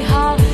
hard